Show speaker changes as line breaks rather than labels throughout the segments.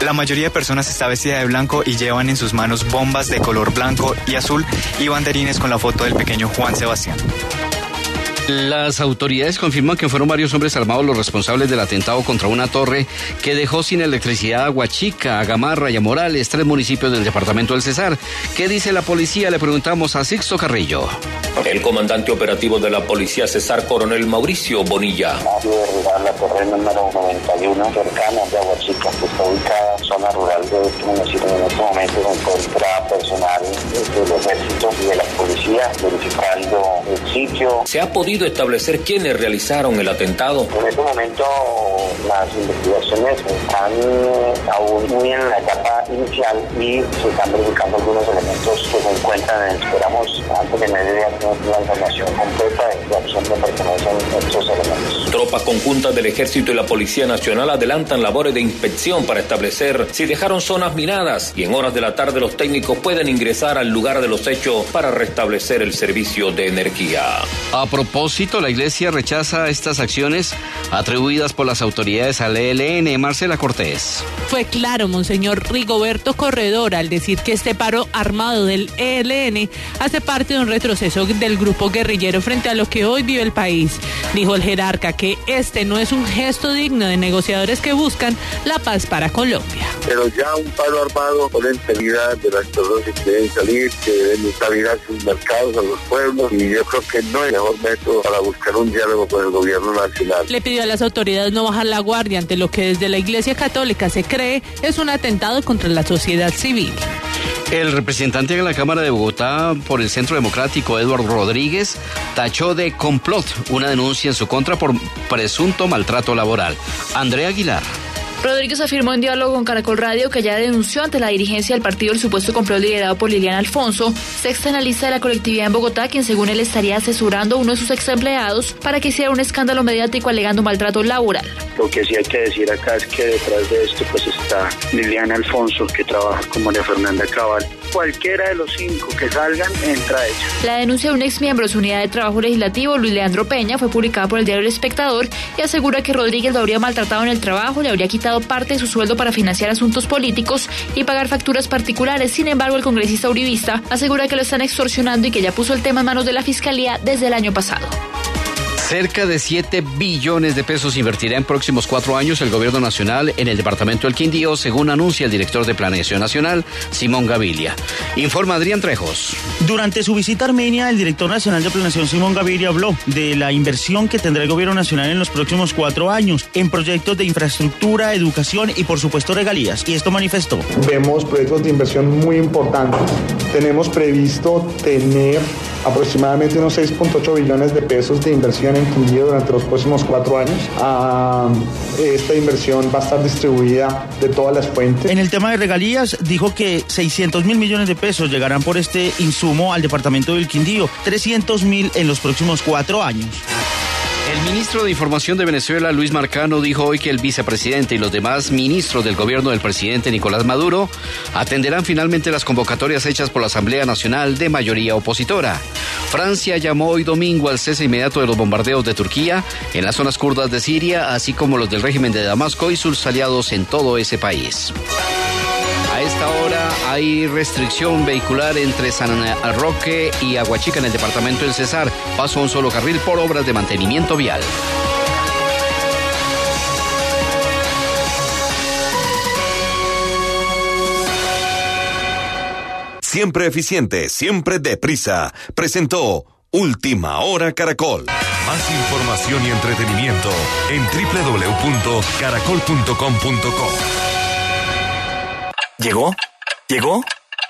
La mayoría de personas está vestida de blanco y llevan en sus manos bombas de color blanco y azul y banderines con la foto del pequeño Juan Sebastián.
Las autoridades confirman que fueron varios hombres armados los responsables del atentado contra una torre que dejó sin electricidad a Huachica, a Gamarra y a Morales, tres municipios del departamento del Cesar. ¿Qué dice la policía? Le preguntamos a Sixto Carrillo.
El comandante operativo de la policía Cesar, coronel Mauricio Bonilla.
la torre número 91 cercana de Aguachica, que está ubicada en zona rural de este municipio. En este momento se encuentra personal del ejército y de la policía verificando el sitio.
Se ha podido establecer quiénes realizaron el atentado?
En este momento las investigaciones están aún muy en la etapa inicial y se están verificando algunos elementos que se encuentran. Esperamos antes de mediodía tener la información completa de a quién pertenecen estos elementos.
Tropas conjuntas del Ejército y la Policía Nacional adelantan labores de inspección para establecer si dejaron zonas minadas y en horas de la tarde los técnicos pueden ingresar al lugar de los hechos para restablecer el servicio de energía.
A propósito la Iglesia rechaza estas acciones atribuidas por las autoridades al ELN. Marcela Cortés.
Fue claro, Monseñor Rigoberto Corredor, al decir que este paro armado del ELN hace parte de un retroceso del grupo guerrillero frente a lo que hoy vive el país. Dijo el jerarca que este no es un gesto digno de negociadores que buscan la paz para Colombia.
Pero ya un paro armado con la integridad de las personas que quieren salir, que deben estabilizar sus mercados a los pueblos, y yo creo que no es el mejor método para buscar un diálogo con el gobierno nacional.
Le pidió a las autoridades no bajar la guardia ante lo que desde la Iglesia Católica se cree es un atentado contra la sociedad civil.
El representante de la Cámara de Bogotá por el Centro Democrático, Eduardo Rodríguez, tachó de complot una denuncia en su contra por presunto maltrato laboral. Andrea Aguilar.
Rodríguez afirmó en diálogo con Caracol Radio que ya denunció ante la dirigencia del partido el supuesto complot liderado por Liliana Alfonso, sexta analista de la colectividad en Bogotá, quien según él estaría asesorando a uno de sus ex empleados para que hiciera un escándalo mediático alegando maltrato laboral.
Lo que sí hay que decir acá es que detrás de esto pues está Liliana Alfonso, que trabaja con María Fernanda Cabal. Cualquiera de los cinco que salgan entra.
La denuncia de un ex miembro de su unidad de trabajo legislativo, Luis Leandro Peña, fue publicada por el diario El Espectador y asegura que Rodríguez lo habría maltratado en el trabajo, le habría quitado parte de su sueldo para financiar asuntos políticos y pagar facturas particulares. Sin embargo, el congresista uribista asegura que lo están extorsionando y que ya puso el tema en manos de la Fiscalía desde el año pasado.
Cerca de 7 billones de pesos invertirá en próximos cuatro años el gobierno nacional en el departamento del Quindío, según anuncia el director de Planeación Nacional, Simón Gavilia. Informa Adrián Trejos.
Durante su visita a Armenia, el director nacional de Planeación, Simón Gaviria, habló de la inversión que tendrá el gobierno nacional en los próximos cuatro años en proyectos de infraestructura, educación y, por supuesto, regalías. Y esto manifestó.
Vemos proyectos de inversión muy importantes. Tenemos previsto tener aproximadamente unos 6.8 billones de pesos de inversión en Quindío durante los próximos cuatro años. Ah, esta inversión va a estar distribuida de todas las fuentes.
En el tema de regalías, dijo que 600 mil millones de pesos llegarán por este insumo al departamento del Quindío, 300 mil en los próximos cuatro años.
El ministro de Información de Venezuela, Luis Marcano, dijo hoy que el vicepresidente y los demás ministros del gobierno del presidente Nicolás Maduro atenderán finalmente las convocatorias hechas por la Asamblea Nacional de mayoría opositora. Francia llamó hoy domingo al cese inmediato de los bombardeos de Turquía en las zonas kurdas de Siria, así como los del régimen de Damasco y sus aliados en todo ese país. Esta hora hay restricción vehicular entre San Roque y Aguachica en el departamento del Cesar. Paso a un solo carril por obras de mantenimiento vial.
Siempre eficiente, siempre deprisa. Presentó Última Hora Caracol. Más información y entretenimiento en www.caracol.com.co.
¿Llegó? ¿Llegó?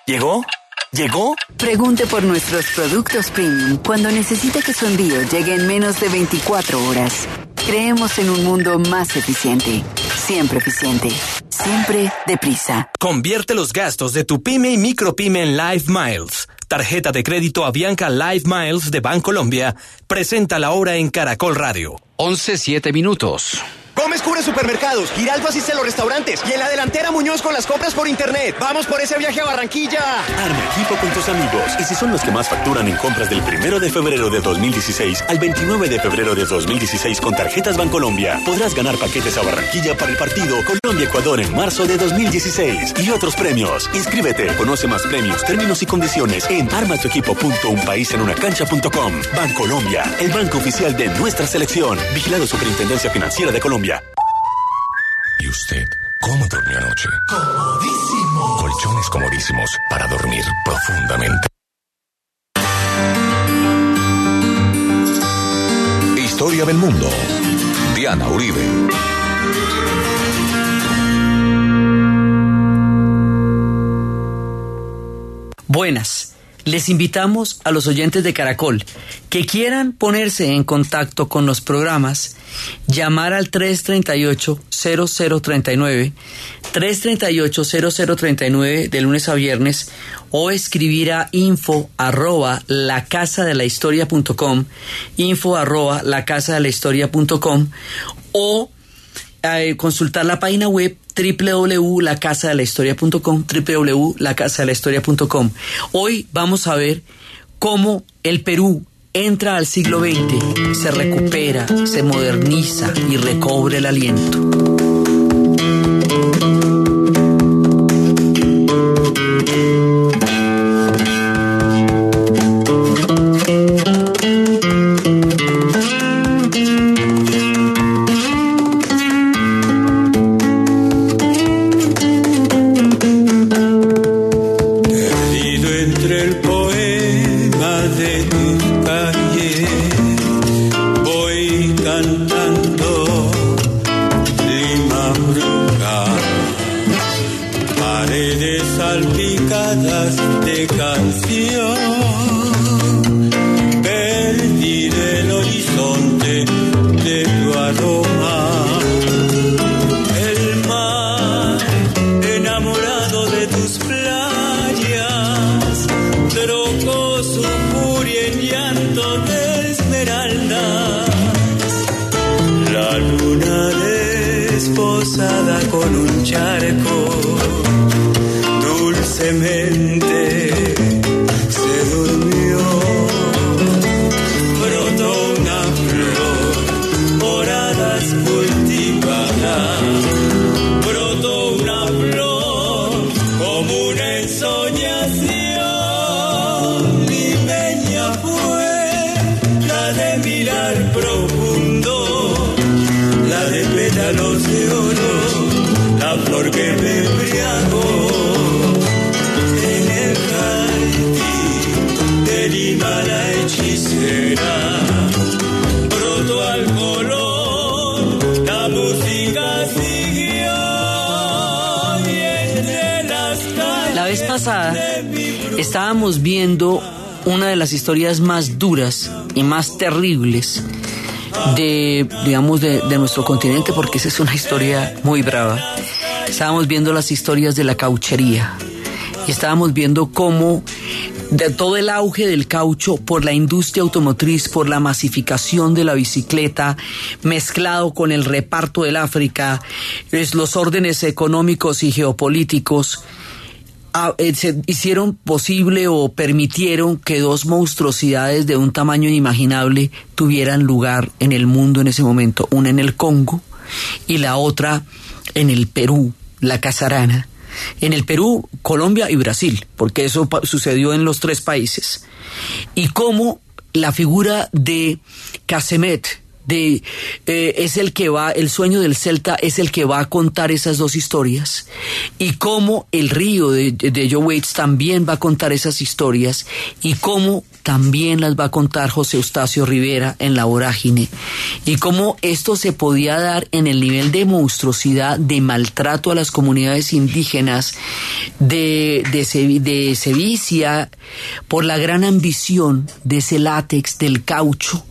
¿Llegó? ¿Llegó?
Pregunte por nuestros productos premium cuando necesite que su envío llegue en menos de 24 horas. Creemos en un mundo más eficiente. Siempre eficiente. Siempre deprisa.
Convierte los gastos de tu pyme y micropyme en Live Miles. Tarjeta de crédito Avianca Live Miles de Bancolombia. Presenta la hora en Caracol Radio.
11 7 minutos.
Gómez cubre supermercados, Giraldo asiste a los restaurantes y en la delantera Muñoz con las compras por internet. ¡Vamos por ese viaje a Barranquilla!
Arma equipo con tus amigos y si son los que más facturan en compras del primero de febrero de 2016 al 29 de febrero de 2016 con tarjetas Bancolombia, podrás ganar paquetes a Barranquilla para el partido Colombia-Ecuador en marzo de 2016 y otros premios. Inscríbete, conoce más premios, términos y condiciones en armatuequipo.unpaisenunacancha.com. Bancolombia, el banco oficial de nuestra selección. Vigilado Superintendencia Financiera de Colombia.
¿Y usted cómo durmió anoche? Comodísimo. Colchones comodísimos para dormir profundamente. Historia del mundo. Diana Uribe.
Buenas. Les invitamos a los oyentes de Caracol que quieran ponerse en contacto con los programas, llamar al 338-0039, 338-0039 de lunes a viernes o escribir a info arroba la casa de la historia punto com, info arroba la casa de la historia punto com, o eh, consultar la página web www.lacasadelahistoria.com www.lacasadelahistoria.com Hoy vamos a ver cómo el Perú entra al siglo XX, se recupera, se moderniza y recobre el aliento.
La flor la La
vez pasada estábamos viendo una de las historias más duras y más terribles de, digamos, de, nuestro continente, porque esa es una historia muy brava. Estábamos viendo las historias de la cauchería y estábamos viendo cómo de todo el auge del caucho por la industria automotriz, por la masificación de la bicicleta, mezclado con el reparto del África, los órdenes económicos y geopolíticos, eh, se hicieron posible o permitieron que dos monstruosidades de un tamaño inimaginable tuvieran lugar en el mundo en ese momento, una en el Congo y la otra en el Perú, la casarana. En el Perú, Colombia y Brasil, porque eso sucedió en los tres países. Y cómo la figura de Casemet, de, eh, es el que va, el sueño del Celta es el que va a contar esas dos historias. Y cómo el río de, de Joe Waits también va a contar esas historias. Y cómo también las va a contar José Eustacio Rivera en La Vorágine. Y cómo esto se podía dar en el nivel de monstruosidad, de maltrato a las comunidades indígenas, de, de, de sevicia, por la gran ambición de ese látex, del caucho,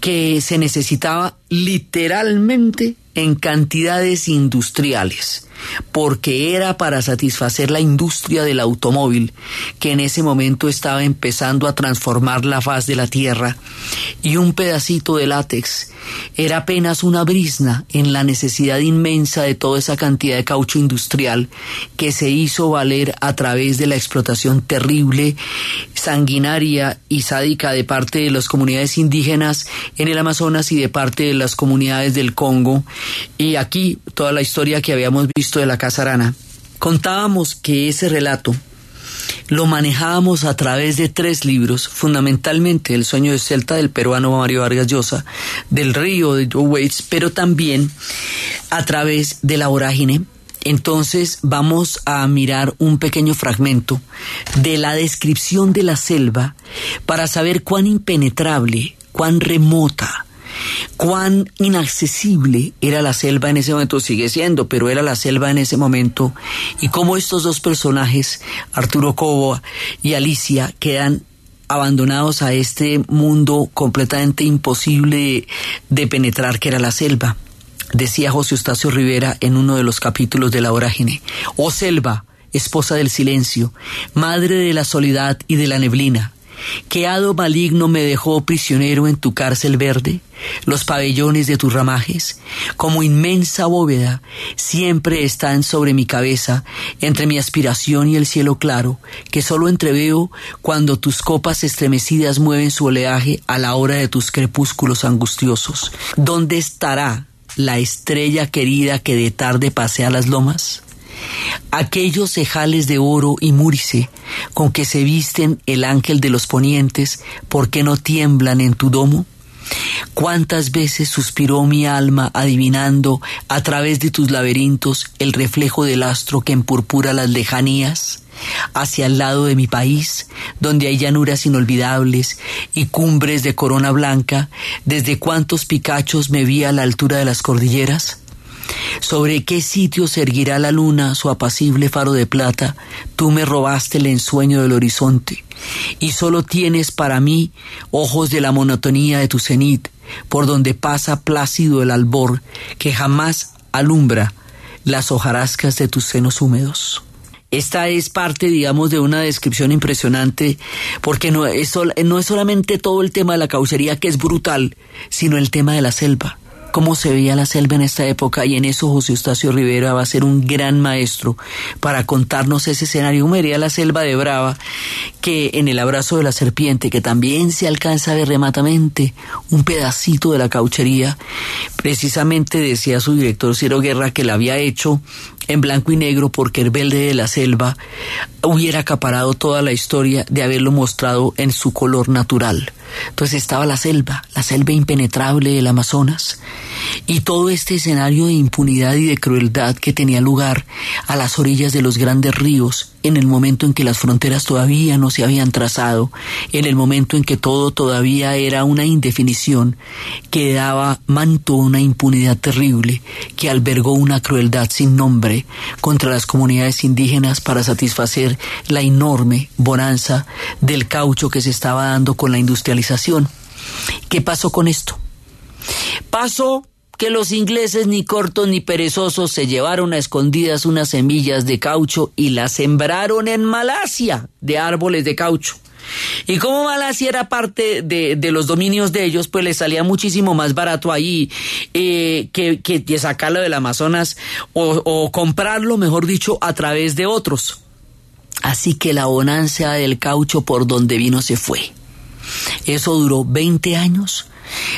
que se necesitaba literalmente en cantidades industriales. Porque era para satisfacer la industria del automóvil, que en ese momento estaba empezando a transformar la faz de la tierra, y un pedacito de látex era apenas una brisna en la necesidad inmensa de toda esa cantidad de caucho industrial que se hizo valer a través de la explotación terrible, sanguinaria y sádica de parte de las comunidades indígenas en el Amazonas y de parte de las comunidades del Congo. Y aquí toda la historia que habíamos visto de la Casa Arana. Contábamos que ese relato lo manejábamos a través de tres libros, fundamentalmente El sueño de Celta del peruano Mario Vargas Llosa, del río de Joe Waits, pero también a través de la vorágine. Entonces vamos a mirar un pequeño fragmento de la descripción de la selva para saber cuán impenetrable, cuán remota, cuán inaccesible era la selva en ese momento, sigue siendo, pero era la selva en ese momento, y cómo estos dos personajes, Arturo Cobo y Alicia, quedan abandonados a este mundo completamente imposible de penetrar que era la selva. Decía José Eustacio Rivera en uno de los capítulos de La Orágine, oh selva, esposa del silencio, madre de la soledad y de la neblina, ¿Qué hado maligno me dejó prisionero en tu cárcel verde? Los pabellones de tus ramajes, como inmensa bóveda, siempre están sobre mi cabeza, entre mi aspiración y el cielo claro, que solo entreveo cuando tus copas estremecidas mueven su oleaje a la hora de tus crepúsculos angustiosos. ¿Dónde estará la estrella querida que de tarde pasea las lomas? aquellos cejales de oro y múrice con que se visten el ángel de los ponientes, ¿por qué no tiemblan en tu domo? Cuántas veces suspiró mi alma adivinando a través de tus laberintos el reflejo del astro que empurpura las lejanías hacia el lado de mi país, donde hay llanuras inolvidables y cumbres de corona blanca, desde cuántos picachos me vi a la altura de las cordilleras. ¿Sobre qué sitio se erguirá la luna su apacible faro de plata? Tú me robaste el ensueño del horizonte, y solo tienes para mí ojos de la monotonía de tu cenit, por donde pasa plácido el albor que jamás alumbra las hojarascas de tus senos húmedos. Esta es parte, digamos, de una descripción impresionante, porque no es, no es solamente todo el tema de la caucería que es brutal, sino el tema de la selva cómo se veía la selva en esta época y en eso José Eustacio Rivera va a ser un gran maestro para contarnos ese escenario. ¿Cómo vería la selva de Brava que en el abrazo de la serpiente, que también se alcanza a ver rematamente un pedacito de la cauchería, precisamente decía su director Ciro Guerra que la había hecho en blanco y negro porque el verde de la selva hubiera acaparado toda la historia de haberlo mostrado en su color natural. Entonces estaba la selva, la selva impenetrable del Amazonas, y todo este escenario de impunidad y de crueldad que tenía lugar a las orillas de los grandes ríos en el momento en que las fronteras todavía no se habían trazado, en el momento en que todo todavía era una indefinición que daba manto a una impunidad terrible, que albergó una crueldad sin nombre contra las comunidades indígenas para satisfacer la enorme bonanza del caucho que se estaba dando con la industrialización. ¿Qué pasó con esto? Pasó que los ingleses ni cortos ni perezosos se llevaron a escondidas unas semillas de caucho y las sembraron en Malasia de árboles de caucho. Y como Malasia era parte de, los dominios de ellos, pues les salía muchísimo más barato ahí eh, que, que, sacarlo del Amazonas o, o comprarlo, mejor dicho, a través de otros. Así que la bonanza del caucho por donde vino se fue. Eso duró 20 años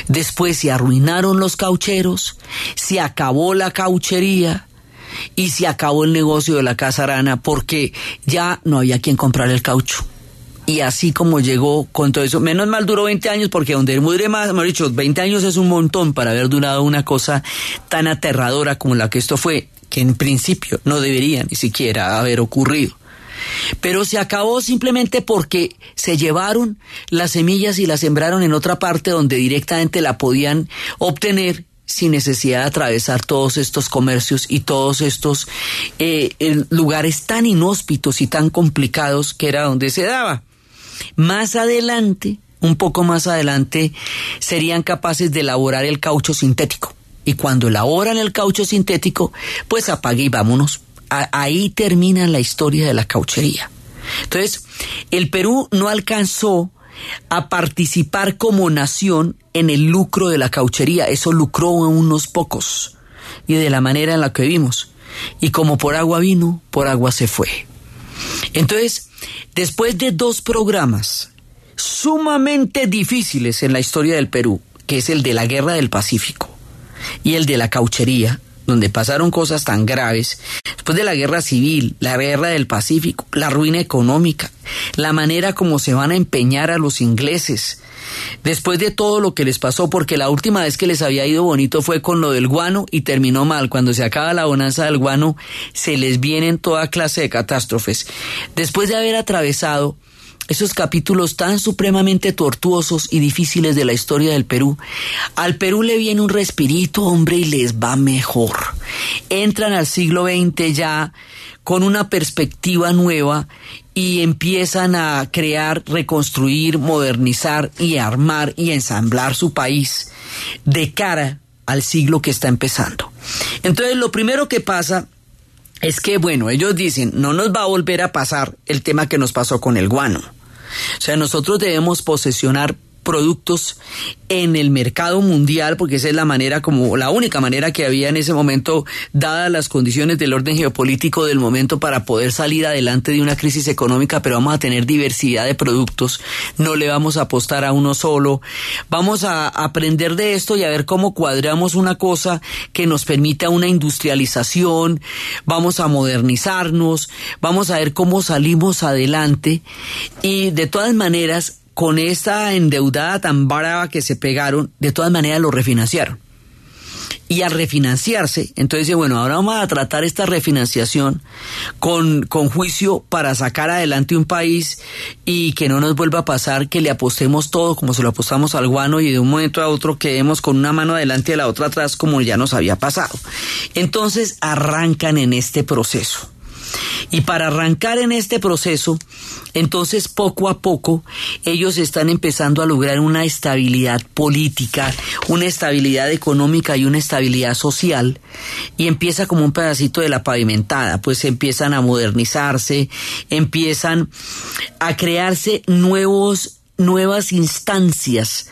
Después se arruinaron los caucheros, se acabó la cauchería y se acabó el negocio de la casa arana porque ya no había quien comprar el caucho. Y así como llegó con todo eso, menos mal duró 20 años porque donde mudre más, hemos dicho, 20 años es un montón para haber durado una cosa tan aterradora como la que esto fue, que en principio no debería ni siquiera haber ocurrido. Pero se acabó simplemente porque se llevaron las semillas y las sembraron en otra parte donde directamente la podían obtener sin necesidad de atravesar todos estos comercios y todos estos eh, lugares tan inhóspitos y tan complicados que era donde se daba. Más adelante, un poco más adelante, serían capaces de elaborar el caucho sintético y cuando elaboran el caucho sintético, pues apague y vámonos. Ahí termina la historia de la cauchería. Entonces, el Perú no alcanzó a participar como nación en el lucro de la cauchería, eso lucró a unos pocos y de la manera en la que vimos. Y como por agua vino, por agua se fue. Entonces, después de dos programas sumamente difíciles en la historia del Perú, que es el de la Guerra del Pacífico y el de la cauchería, donde pasaron cosas tan graves, después de la guerra civil, la guerra del Pacífico, la ruina económica, la manera como se van a empeñar a los ingleses, después de todo lo que les pasó, porque la última vez que les había ido bonito fue con lo del guano y terminó mal. Cuando se acaba la bonanza del guano, se les vienen toda clase de catástrofes. Después de haber atravesado esos capítulos tan supremamente tortuosos y difíciles de la historia del Perú, al Perú le viene un respirito, hombre, y les va mejor. Entran al siglo XX ya con una perspectiva nueva y empiezan a crear, reconstruir, modernizar y armar y ensamblar su país de cara al siglo que está empezando. Entonces, lo primero que pasa es que, bueno, ellos dicen, no nos va a volver a pasar el tema que nos pasó con el guano. O sea, nosotros debemos posesionar productos en el mercado mundial, porque esa es la manera como, la única manera que había en ese momento, dadas las condiciones del orden geopolítico del momento para poder salir adelante de una crisis económica, pero vamos a tener diversidad de productos, no le vamos a apostar a uno solo, vamos a aprender de esto y a ver cómo cuadramos una cosa que nos permita una industrialización, vamos a modernizarnos, vamos a ver cómo salimos adelante. Y de todas maneras con esta endeudada tan brava que se pegaron, de todas maneras lo refinanciaron. Y al refinanciarse, entonces dice, bueno, ahora vamos a tratar esta refinanciación con, con juicio para sacar adelante un país y que no nos vuelva a pasar que le apostemos todo como se lo apostamos al guano y de un momento a otro quedemos con una mano adelante y la otra atrás como ya nos había pasado. Entonces arrancan en este proceso. Y para arrancar en este proceso, entonces poco a poco ellos están empezando a lograr una estabilidad política, una estabilidad económica y una estabilidad social. Y empieza como un pedacito de la pavimentada, pues empiezan a modernizarse, empiezan a crearse nuevos nuevas instancias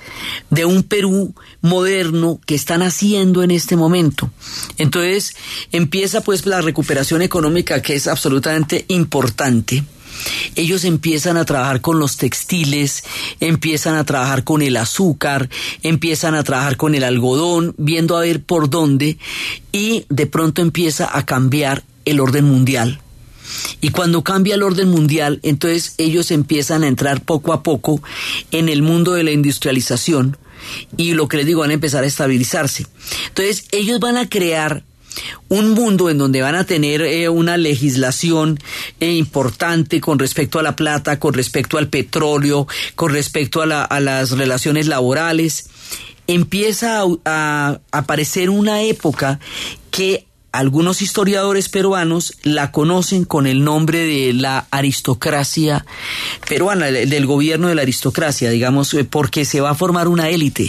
de un Perú moderno que están haciendo en este momento. Entonces empieza pues la recuperación económica que es absolutamente importante. Ellos empiezan a trabajar con los textiles, empiezan a trabajar con el azúcar, empiezan a trabajar con el algodón, viendo a ver por dónde y de pronto empieza a cambiar el orden mundial. Y cuando cambia el orden mundial, entonces ellos empiezan a entrar poco a poco en el mundo de la industrialización y lo que les digo, van a empezar a estabilizarse. Entonces ellos van a crear un mundo en donde van a tener eh, una legislación eh, importante con respecto a la plata, con respecto al petróleo, con respecto a, la, a las relaciones laborales. Empieza a, a aparecer una época que algunos historiadores peruanos la conocen con el nombre de la aristocracia peruana, del gobierno de la aristocracia, digamos, eh, porque se va a formar una élite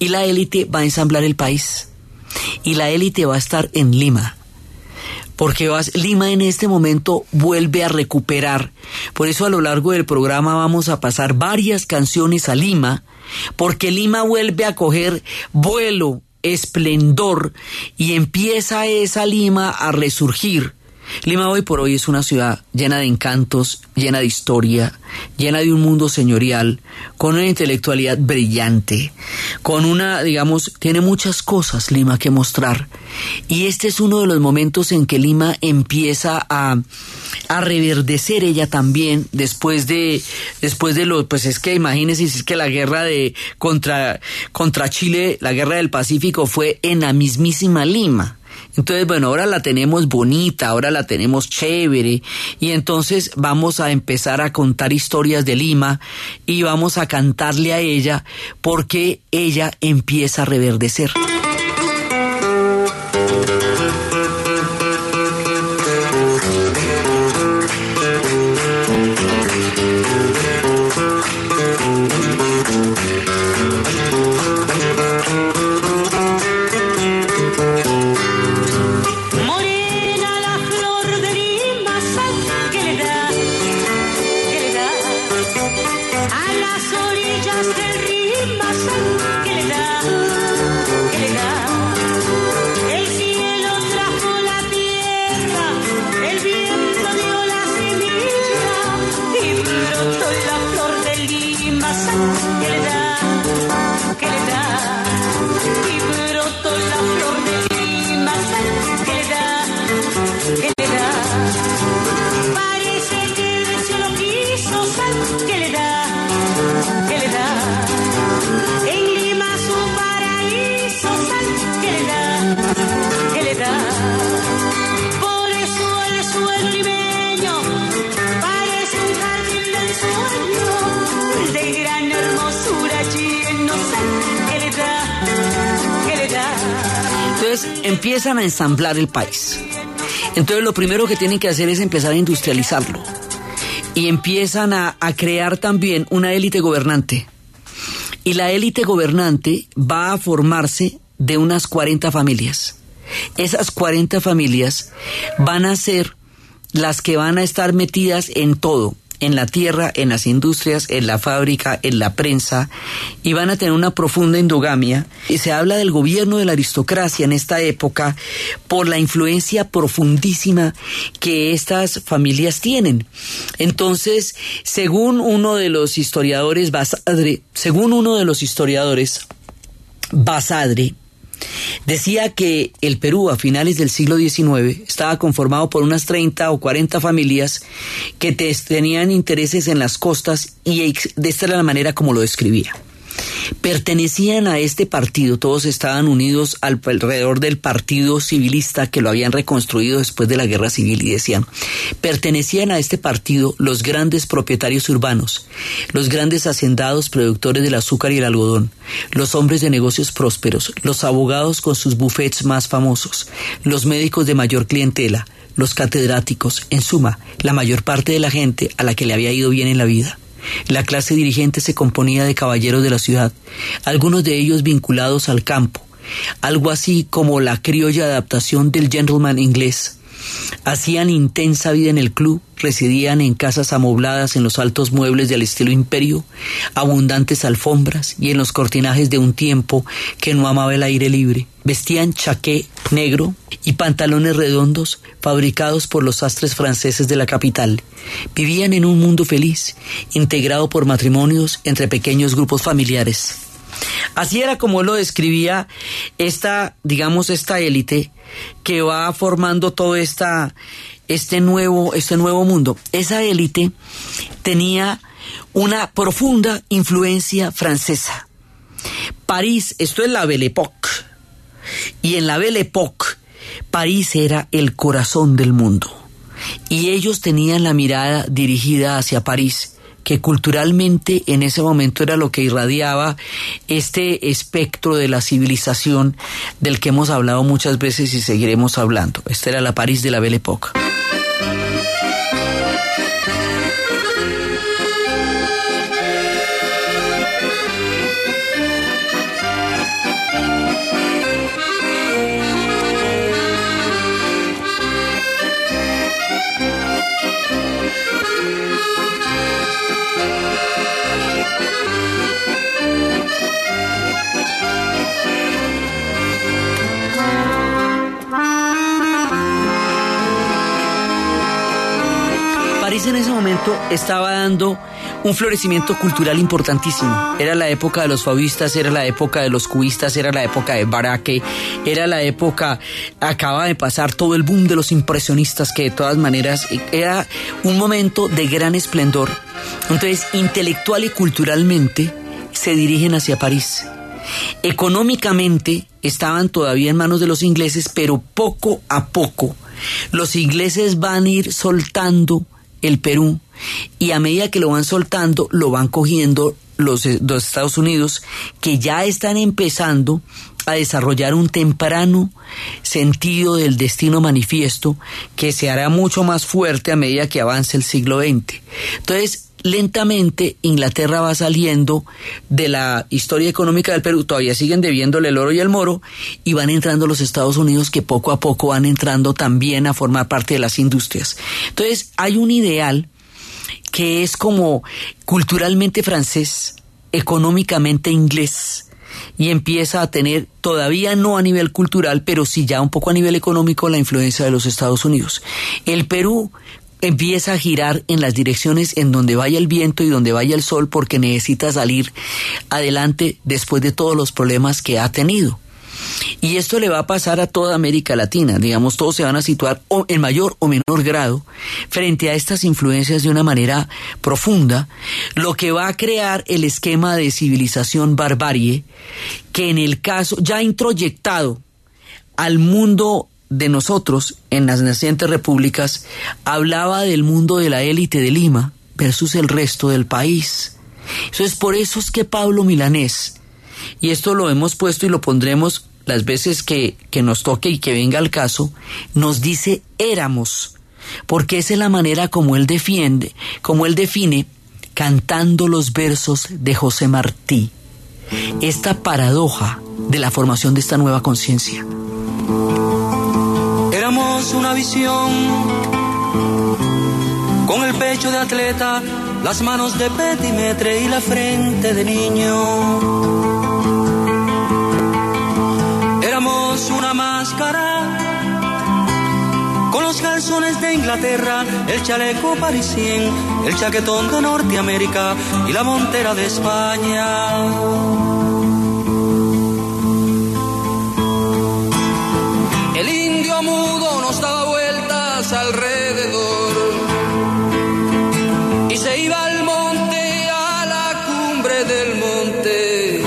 y la élite va a ensamblar el país y la élite va a estar en Lima. Porque Lima en este momento vuelve a recuperar. Por eso a lo largo del programa vamos a pasar varias canciones a Lima, porque Lima vuelve a coger vuelo, esplendor y empieza esa Lima a resurgir. Lima hoy por hoy es una ciudad llena de encantos, llena de historia, llena de un mundo señorial, con una intelectualidad brillante, con una, digamos, tiene muchas cosas Lima que mostrar. Y este es uno de los momentos en que Lima empieza a, a reverdecer ella también después de, después de lo, pues es que imagínense, es que la guerra de, contra, contra Chile, la guerra del Pacífico fue en la mismísima Lima. Entonces, bueno, ahora la tenemos bonita, ahora la tenemos chévere y entonces vamos a empezar a contar historias de Lima y vamos a cantarle a ella porque ella empieza a reverdecer. Empiezan a ensamblar el país. Entonces lo primero que tienen que hacer es empezar a industrializarlo. Y empiezan a, a crear también una élite gobernante. Y la élite gobernante va a formarse de unas 40 familias. Esas 40 familias van a ser las que van a estar metidas en todo, en la tierra, en las industrias, en la fábrica, en la prensa, y van a tener una profunda endogamia. Y se habla del gobierno de la aristocracia en esta época por la influencia profundísima que estas familias tienen. Entonces, según uno de los historiadores, Basadre, según uno de los historiadores, Basadre, Decía que el Perú a finales del siglo XIX estaba conformado por unas 30 o 40 familias que te- tenían intereses en las costas y de esta era la manera como lo describía. Pertenecían a este partido, todos estaban unidos al- alrededor del partido civilista que lo habían reconstruido después de la guerra civil y decían, pertenecían a este partido los grandes propietarios urbanos, los grandes hacendados productores del azúcar y el algodón, los hombres de negocios prósperos, los abogados con sus bufetes más famosos, los médicos de mayor clientela, los catedráticos, en suma, la mayor parte de la gente a la que le había ido bien en la vida. La clase dirigente se componía de caballeros de la ciudad, algunos de ellos vinculados al campo, algo así como la criolla adaptación del gentleman inglés. Hacían intensa vida en el club, residían en casas amobladas en los altos muebles del estilo imperio, abundantes alfombras y en los cortinajes de un tiempo que no amaba el aire libre. Vestían chaqué negro y pantalones redondos fabricados por los sastres franceses de la capital. Vivían en un mundo feliz, integrado por matrimonios entre pequeños grupos familiares. Así era como lo describía esta, digamos, esta élite que va formando todo esta, este nuevo, este nuevo mundo. Esa élite tenía una profunda influencia francesa. París, esto es la Belle Époque, y en la Belle Époque, París era el corazón del mundo. Y ellos tenían la mirada dirigida hacia París que culturalmente en ese momento era lo que irradiaba este espectro de la civilización del que hemos hablado muchas veces y seguiremos hablando. Esta era la París de la Belle Époque. En ese momento estaba dando un florecimiento cultural importantísimo. Era la época de los fauvistas, era la época de los cubistas, era la época de Baraque, era la época, acaba de pasar todo el boom de los impresionistas, que de todas maneras era un momento de gran esplendor. Entonces, intelectual y culturalmente, se dirigen hacia París. Económicamente estaban todavía en manos de los ingleses, pero poco a poco los ingleses van a ir soltando el Perú y a medida que lo van soltando lo van cogiendo los, eh, los Estados Unidos que ya están empezando a desarrollar un temprano sentido del destino manifiesto que se hará mucho más fuerte a medida que avance el siglo XX. Entonces, lentamente Inglaterra va saliendo de la historia económica del Perú, todavía siguen debiéndole el oro y el moro, y van entrando los Estados Unidos que poco a poco van entrando también a formar parte de las industrias. Entonces hay un ideal que es como culturalmente francés, económicamente inglés, y empieza a tener, todavía no a nivel cultural, pero sí ya un poco a nivel económico, la influencia de los Estados Unidos. El Perú empieza a girar en las direcciones en donde vaya el viento y donde vaya el sol porque necesita salir adelante después de todos los problemas que ha tenido. Y esto le va a pasar a toda América Latina. Digamos, todos se van a situar en mayor o menor grado frente a estas influencias de una manera profunda, lo que va a crear el esquema de civilización barbarie que en el caso ya introyectado al mundo de nosotros en las nacientes repúblicas hablaba del mundo de la élite de Lima versus el resto del país. Entonces, por eso es que Pablo Milanés, y esto lo hemos puesto y lo pondremos las veces que, que nos toque y que venga al caso, nos dice éramos, porque esa es la manera como él defiende, como él define cantando los versos de José Martí, esta paradoja de la formación de esta nueva conciencia.
Una visión con el pecho de atleta, las manos de petimetre y la frente de niño. Éramos una máscara con los calzones de Inglaterra, el chaleco parisien, el chaquetón de Norteamérica y la montera de España. Alrededor y se iba al monte, a la cumbre del monte,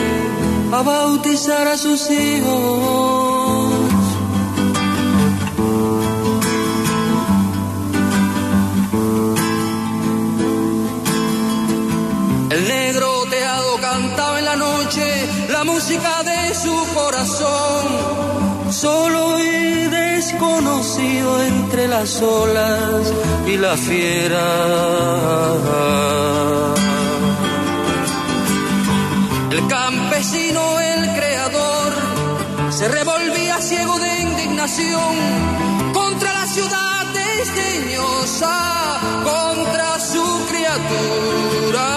a bautizar a sus hijos. El negro teado cantaba en la noche la música de su corazón, solo desconocido entre las olas y la fiera. El campesino, el creador, se revolvía ciego de indignación contra la ciudad desdeñosa, contra su criatura.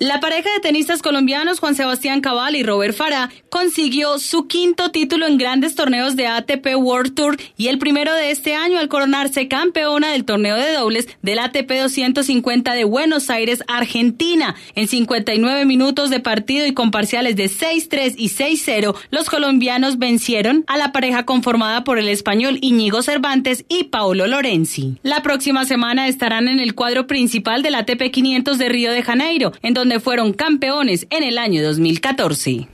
La pareja de tenistas colombianos Juan Sebastián Cabal y Robert Farah consiguió su quinto título en grandes torneos de ATP World Tour y el primero de este año al coronarse campeona del torneo de dobles del ATP 250 de Buenos Aires, Argentina. En 59 minutos de partido y con parciales de 6-3 y 6-0, los colombianos vencieron a la pareja conformada por el español Íñigo Cervantes y Paolo Lorenzi. La próxima semana estarán en el cuadro principal del ATP 500 de Río de Janeiro, en donde fueron campeones en el año 2014.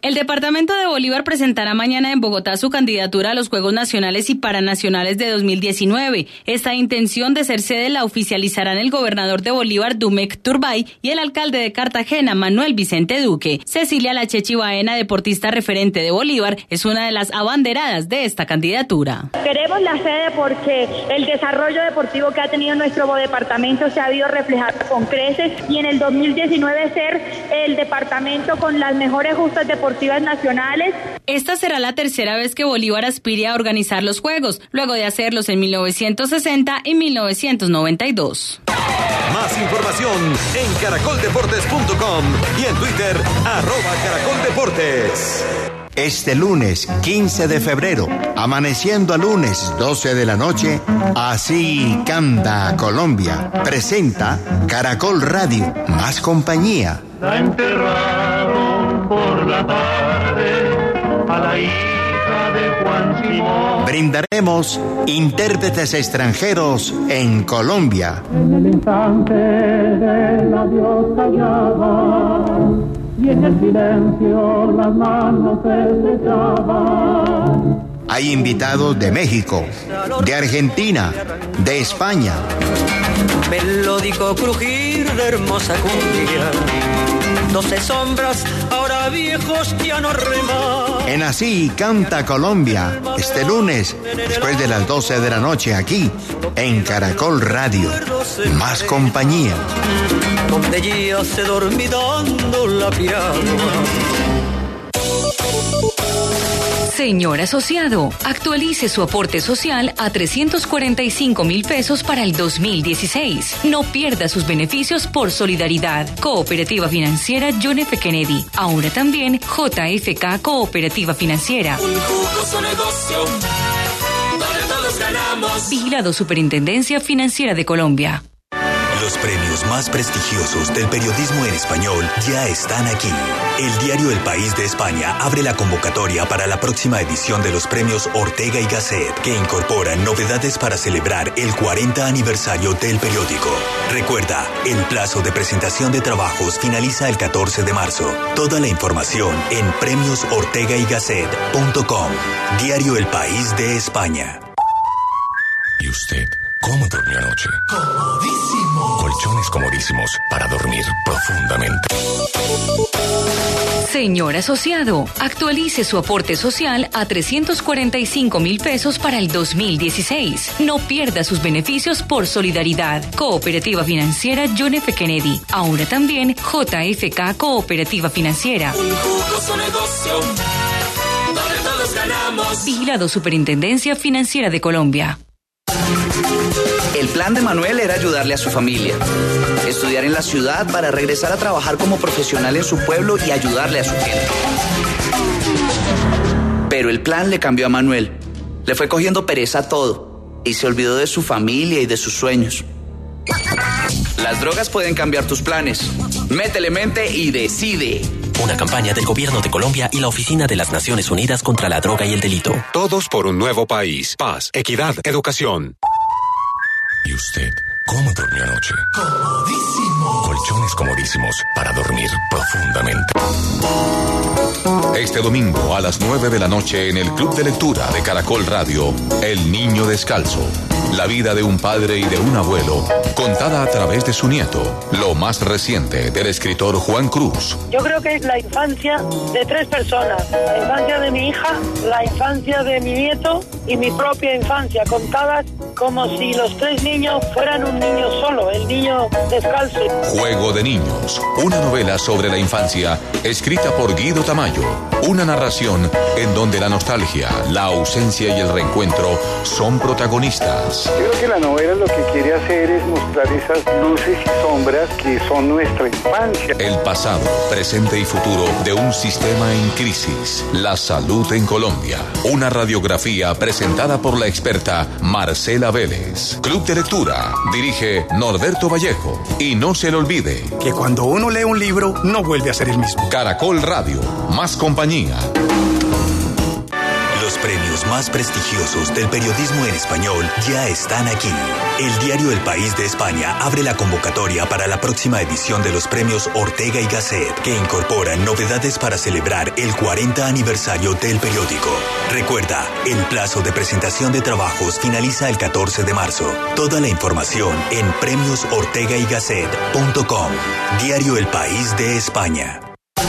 El departamento de Bolívar presentará mañana en Bogotá su candidatura a los Juegos Nacionales y Paranacionales de 2019. Esta intención de ser sede la oficializarán el gobernador de Bolívar, Dumec Turbay, y el alcalde de Cartagena, Manuel Vicente Duque. Cecilia Lachechi Baena, deportista referente de Bolívar, es una de las abanderadas de esta candidatura.
Queremos la sede porque el desarrollo deportivo que ha tenido nuestro departamento se ha habido reflejado con creces y en el 2019 ser el departamento con las mejores justas deportivas deportivas nacionales.
Esta será la tercera vez que Bolívar aspire a organizar los Juegos, luego de hacerlos en 1960 y 1992.
Más información en caracoldeportes.com y en Twitter, arroba caracoldeportes.
Este lunes 15 de febrero, amaneciendo a lunes 12 de la noche, así canta Colombia. Presenta Caracol Radio, más compañía.
La enterraron por la tarde a la hija de Juan Simón.
Brindaremos intérpretes extranjeros en Colombia.
En el instante del adiós callaba y en el silencio las manos se.
Hay invitados de México, de Argentina, de España.
Melódico crujir de hermosa cumbia. Doce sombras, ahora viejos ya no reman.
En Así Canta Colombia, este lunes, después de las 12 de la noche, aquí, en Caracol Radio. Más compañía.
Donde ya se dormidando la piragua.
Señor asociado, actualice su aporte social a 345 mil pesos para el 2016. No pierda sus beneficios por solidaridad. Cooperativa Financiera John F. Kennedy. Ahora también JFK Cooperativa Financiera.
Un jugoso negocio donde todos ganamos.
Vigilado Superintendencia Financiera de Colombia.
Los premios más prestigiosos del periodismo en español ya están aquí. El diario El País de España abre la convocatoria para la próxima edición de los premios Ortega y Gasset, que incorporan novedades para celebrar el 40 aniversario del periódico. Recuerda, el plazo de presentación de trabajos finaliza el 14 de marzo. Toda la información en premiosortegaygasset.com. Diario El País de España.
¿Y usted cómo durmió anoche? Comodísimo. Colchones comodísimos para dormir profundamente.
Señor asociado, actualice su aporte social a 345 mil pesos para el 2016. No pierda sus beneficios por solidaridad. Cooperativa Financiera John F. Kennedy. Ahora también JFK Cooperativa Financiera.
Un jugoso negocio donde todos ganamos.
Vigilado Superintendencia Financiera de Colombia.
El plan de Manuel era ayudarle a su familia, estudiar en la ciudad para regresar a trabajar como profesional en su pueblo y ayudarle a su gente. Pero el plan le cambió a Manuel. Le fue cogiendo pereza a todo y se olvidó de su familia y de sus sueños. Las drogas pueden cambiar tus planes. Métele mente y decide.
Una campaña del Gobierno de Colombia y la Oficina de las Naciones Unidas contra la Droga y el Delito.
Todos por un nuevo país. Paz, equidad, educación.
¿Y usted cómo durmió anoche? Comodísimo. Colchones comodísimos para dormir profundamente.
Este domingo a las 9 de la noche en el Club de Lectura de Caracol Radio, El Niño Descalzo. La vida de un padre y de un abuelo, contada a través de su nieto, lo más reciente del escritor Juan Cruz.
Yo creo que es la infancia de tres personas. La infancia de mi hija, la infancia de mi nieto y mi propia infancia, contadas como si los tres niños fueran un niño solo, el niño descalzo.
Juego de Niños, una novela sobre la infancia escrita por Guido Tamayo. Una narración en donde la nostalgia, la ausencia y el reencuentro son protagonistas.
Creo que la novela lo que quiere hacer es mostrar esas luces y sombras que son nuestra infancia.
El pasado, presente y futuro de un sistema en crisis. La salud en Colombia. Una radiografía presentada por la experta Marcela Vélez. Club de lectura. Dirige Norberto Vallejo. Y no se le olvide
Que cuando uno lee un libro, no vuelve a ser el mismo.
Caracol Radio. Más compañía.
Los premios más prestigiosos del periodismo en español ya están aquí. El diario El País de España abre la convocatoria para la próxima edición de los premios Ortega y Gasset, que incorporan novedades para celebrar el 40 aniversario del periódico. Recuerda, el plazo de presentación de trabajos finaliza el 14 de marzo. Toda la información en premiosortegaygasset.com. Diario El País de España.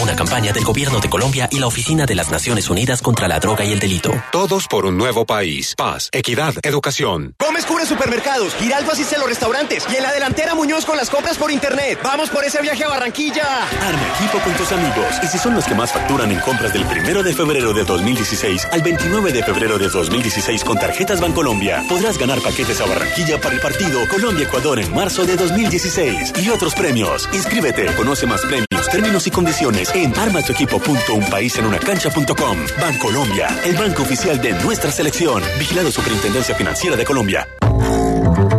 Una campaña del Gobierno de Colombia y la Oficina de las Naciones Unidas contra la Droga y el Delito.
Todos por un nuevo país. Paz, equidad, educación.
Gómez cubre supermercados, Giraldo asiste a los restaurantes y en la delantera Muñoz con las compras por internet. Vamos por ese viaje a Barranquilla.
Arma equipo con tus amigos. Y si son los que más facturan en compras del primero de febrero de 2016 al 29 de febrero de 2016 con tarjetas Bancolombia, podrás ganar paquetes a Barranquilla para el partido Colombia-Ecuador en marzo de 2016 y otros premios. Inscríbete, conoce más premios, términos y condiciones en armastuequipo.unpaisenunacancha.com. Bancolombia, el banco oficial de nuestra selección. Vigilado Superintendencia Financiera de Colombia.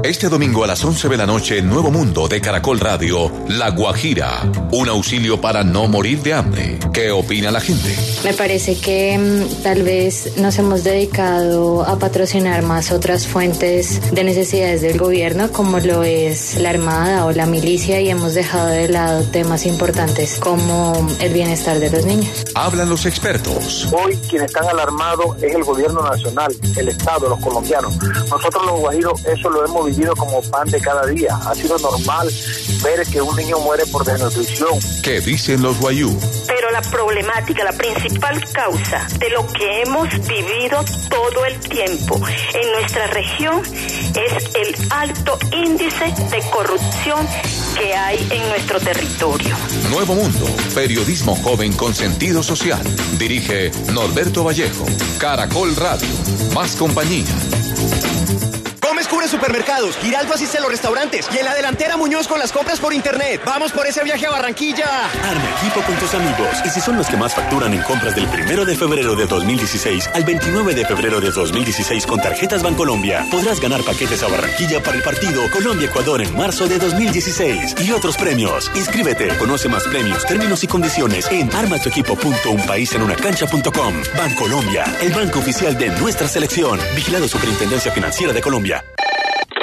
Este domingo a las 11 de la noche, Nuevo Mundo de Caracol Radio, La Guajira. Un auxilio para no morir de hambre. ¿Qué opina la gente?
Me parece que mm, tal vez nos hemos dedicado a patrocinar más otras fuentes de necesidades del gobierno, como lo es la Armada o la milicia, y hemos dejado de lado temas importantes como el bienestar de los niños.
Hablan los expertos.
Hoy quien están alarmados es el gobierno nacional, el Estado, los colombianos. Nosotros los guajiros eso lo hemos vivido como pan de cada día. Ha sido normal ver que un niño muere por desnutrición.
¿Qué dicen los guayú?
Pero la problemática, la principal causa de lo que hemos vivido todo el tiempo en nuestra región es el alto índice de corrupción que hay en nuestro territorio.
Nuevo Mundo, periodismo joven con sentido social. Dirige Norberto Vallejo. Caracol Radio. Más compañía.
Gómez cubre supermercados, Giraldo asiste a los restaurantes y en la delantera Muñoz con las compras por internet. Vamos por ese viaje a Barranquilla.
Arma equipo con tus amigos. Y si son los que más facturan en compras del primero de febrero de 2016 al 29 de febrero de 2016 con tarjetas Bancolombia, podrás ganar paquetes a Barranquilla para el partido Colombia-Ecuador en marzo de 2016 y otros premios. Inscríbete, conoce más premios, términos y condiciones en armatuequipo.unpaisenunacancha.com. Bancolombia, el banco oficial de nuestra selección. Vigilado Superintendencia Financiera de Colombia.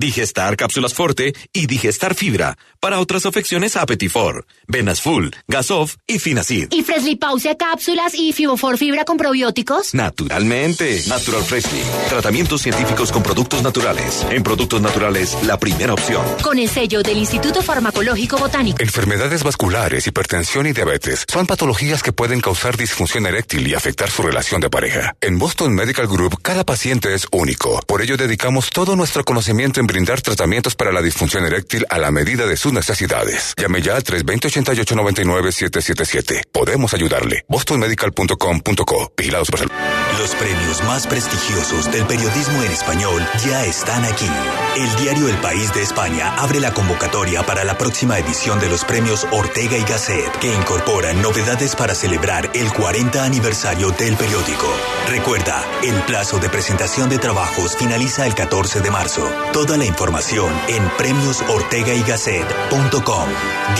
Digestar Cápsulas Forte y Digestar Fibra para otras afecciones Apetifor, Venas Full, Gasof y Finacid.
¿Y Freshly Pause cápsulas y Fibofor Fibra con probióticos?
Naturalmente. Natural Freshly. Tratamientos científicos con productos naturales. En productos naturales, la primera opción.
Con el sello del Instituto Farmacológico Botánico.
Enfermedades vasculares, hipertensión y diabetes son patologías que pueden causar disfunción eréctil y afectar su relación de pareja. En Boston Medical Group, cada paciente es único. Por ello, dedicamos todo nuestro conocimiento en brindar tratamientos para la disfunción eréctil a la medida de sus necesidades. Llame ya al 320-8899-777. Podemos ayudarle. bostonmedical.com.co. Vigilados por salud.
Los premios más prestigiosos del periodismo en español ya están aquí. El diario El País de España abre la convocatoria para la próxima edición de los premios Ortega y Gasset, que incorporan novedades para celebrar el 40 aniversario del periódico. Recuerda, el plazo de presentación de trabajos finaliza el 14 de marzo. Toda la información en premiosortegaygasset.com.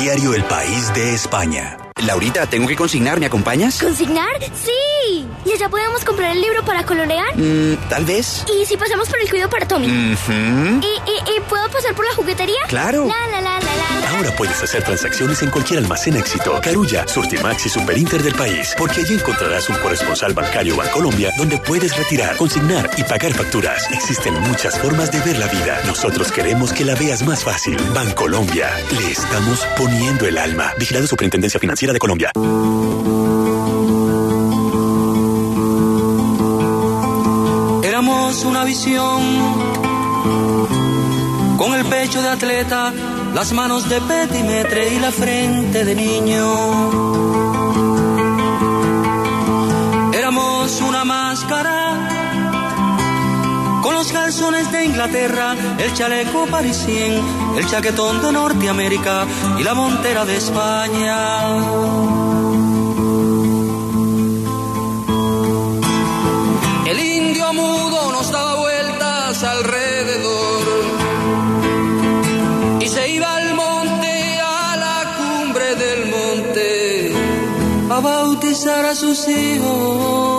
Diario El País de España.
Laurita, tengo que consignar, ¿me acompañas?
¿Consignar? ¡Sí! ¿Y allá podemos comprar el libro para colorear?
Mm, Tal vez.
¿Y si pasamos por el cuido para Tommy? ¿Y, y, y puedo pasar por la juguetería?
Claro.
La, la, la, la, la, la.
Ahora puedes hacer transacciones en cualquier almacén éxito, Carulla, Surtimax y Superinter del país, porque allí encontrarás un corresponsal bancario Bancolombia donde puedes retirar, consignar y pagar facturas. Existen muchas formas de ver la vida. Nosotros queremos que la veas más fácil. Bancolombia, le estamos poniendo el alma. Vigilado Superintendencia Financiera de Colombia.
Éramos una visión con el pecho de atleta, las manos de petimetre y la frente de niño. Éramos una máscara los calzones de Inglaterra, el chaleco parisien, el chaquetón de Norteamérica y la montera de España. El indio mudo nos daba vueltas alrededor y se iba al monte, a la cumbre del monte, a bautizar a sus hijos.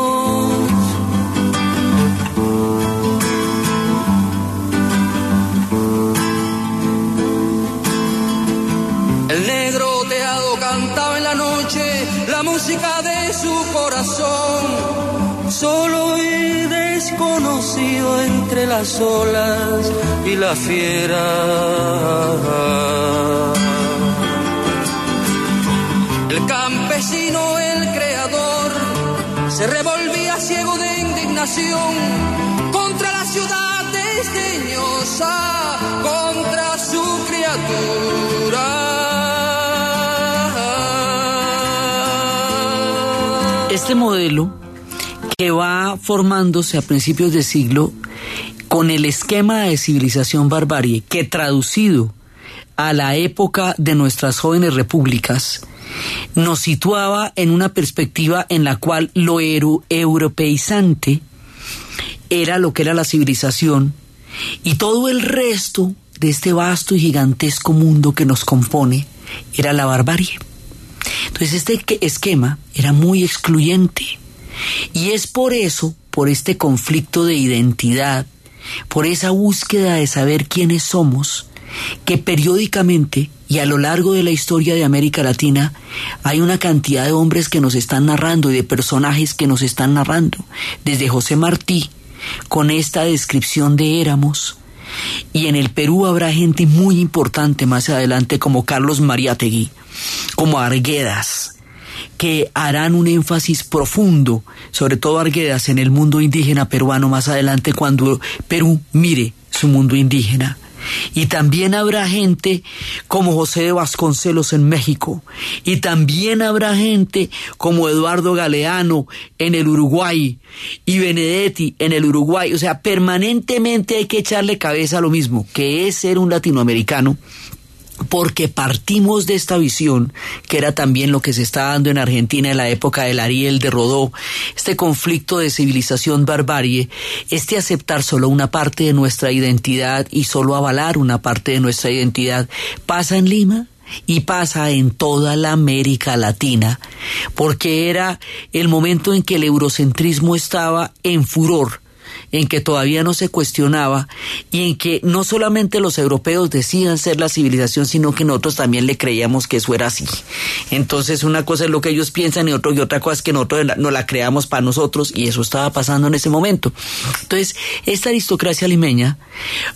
El negro teado cantaba en la noche la música de su corazón, solo y desconocido entre las olas y la fiera. El campesino, el creador, se revolvía ciego de indignación contra la ciudad desdeñosa, contra su criatura.
Este modelo que va formándose a principios de siglo con el esquema de civilización barbarie que traducido a la época de nuestras jóvenes repúblicas nos situaba en una perspectiva en la cual lo europeizante era lo que era la civilización y todo el resto de este vasto y gigantesco mundo que nos compone era la barbarie. Entonces este esquema era muy excluyente. Y es por eso, por este conflicto de identidad, por esa búsqueda de saber quiénes somos, que periódicamente y a lo largo de la historia de América Latina hay una cantidad de hombres que nos están narrando y de personajes que nos están narrando, desde José Martí, con esta descripción de Éramos, y en el Perú habrá gente muy importante más adelante como Carlos Mariátegui, como Arguedas, que harán un énfasis profundo, sobre todo Arguedas, en el mundo indígena peruano más adelante cuando Perú mire su mundo indígena. Y también habrá gente como José de Vasconcelos en México. Y también habrá gente como Eduardo Galeano en el Uruguay. Y Benedetti en el Uruguay. O sea, permanentemente hay que echarle cabeza a lo mismo, que es ser un latinoamericano porque partimos de esta visión, que era también lo que se está dando en Argentina en la época del Ariel de Rodó, este conflicto de civilización barbarie, este aceptar solo una parte de nuestra identidad y solo avalar una parte de nuestra identidad, pasa en Lima, y pasa en toda la América Latina, porque era el momento en que el eurocentrismo estaba en furor, en que todavía no se cuestionaba y en que no solamente los europeos decían ser la civilización, sino que nosotros también le creíamos que eso era así. Entonces una cosa es lo que ellos piensan y, otro, y otra cosa es que nosotros no la creamos para nosotros y eso estaba pasando en ese momento. Entonces, esta aristocracia limeña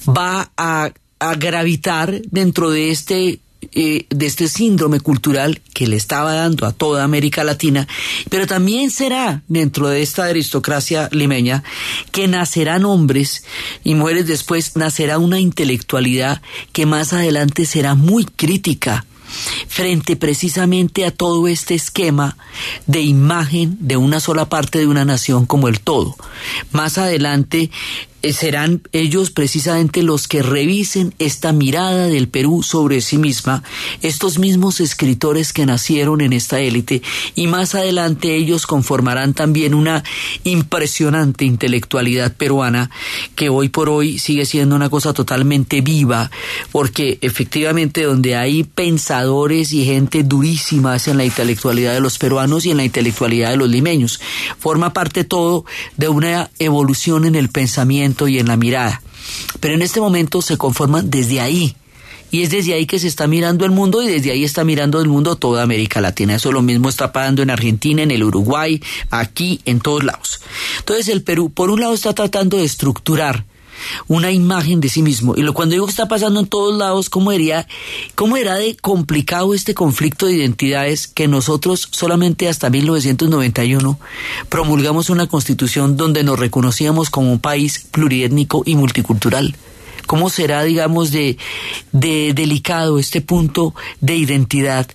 va a, a gravitar dentro de este eh, de este síndrome cultural que le estaba dando a toda América Latina, pero también será dentro de esta aristocracia limeña que nacerán hombres y mujeres después, nacerá una intelectualidad que más adelante será muy crítica frente precisamente a todo este esquema de imagen de una sola parte de una nación como el todo. Más adelante serán ellos precisamente los que revisen esta mirada del Perú sobre sí misma, estos mismos escritores que nacieron en esta élite, y más adelante ellos conformarán también una impresionante intelectualidad peruana que hoy por hoy sigue siendo una cosa totalmente viva, porque efectivamente donde hay pensadores y gente durísima es en la intelectualidad de los peruanos y en la intelectualidad de los limeños. Forma parte todo de una evolución en el pensamiento y en la mirada. Pero en este momento se conforman desde ahí. Y es desde ahí que se está mirando el mundo y desde ahí está mirando el mundo toda América Latina. Eso lo mismo está pasando en Argentina, en el Uruguay, aquí, en todos lados. Entonces el Perú, por un lado, está tratando de estructurar una imagen de sí mismo. Y lo, cuando digo que está pasando en todos lados, ¿cómo era, ¿cómo era de complicado este conflicto de identidades que nosotros solamente hasta 1991 promulgamos una constitución donde nos reconocíamos como un país pluriétnico y multicultural? ¿Cómo será, digamos, de, de delicado este punto de identidad?